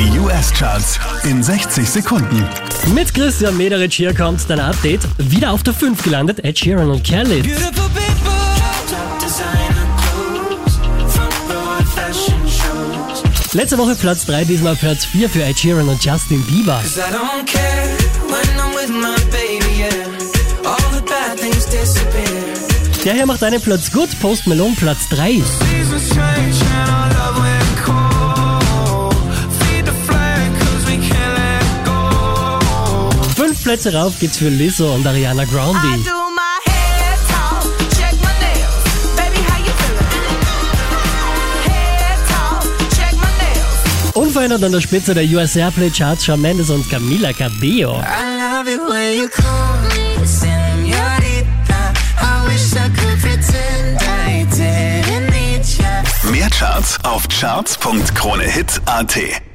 Die US-Charts in 60 Sekunden. Mit Christian Mederich hier kommt dein Update. Wieder auf der 5 gelandet, Ed Sheeran und Kelly. Letzte Woche Platz 3, diesmal Platz 4 für Ed Sheeran und Justin Bieber. baby, yeah. Der hier macht einen Platz gut, Post Malone Platz 3. Plätze rauf geht's für Lizzo und Ariana Grande. Unverändert an der Spitze der US Airplay Charts Shawn Mendes und Camila Cabello. Mehr Charts auf charts.kronehit.at.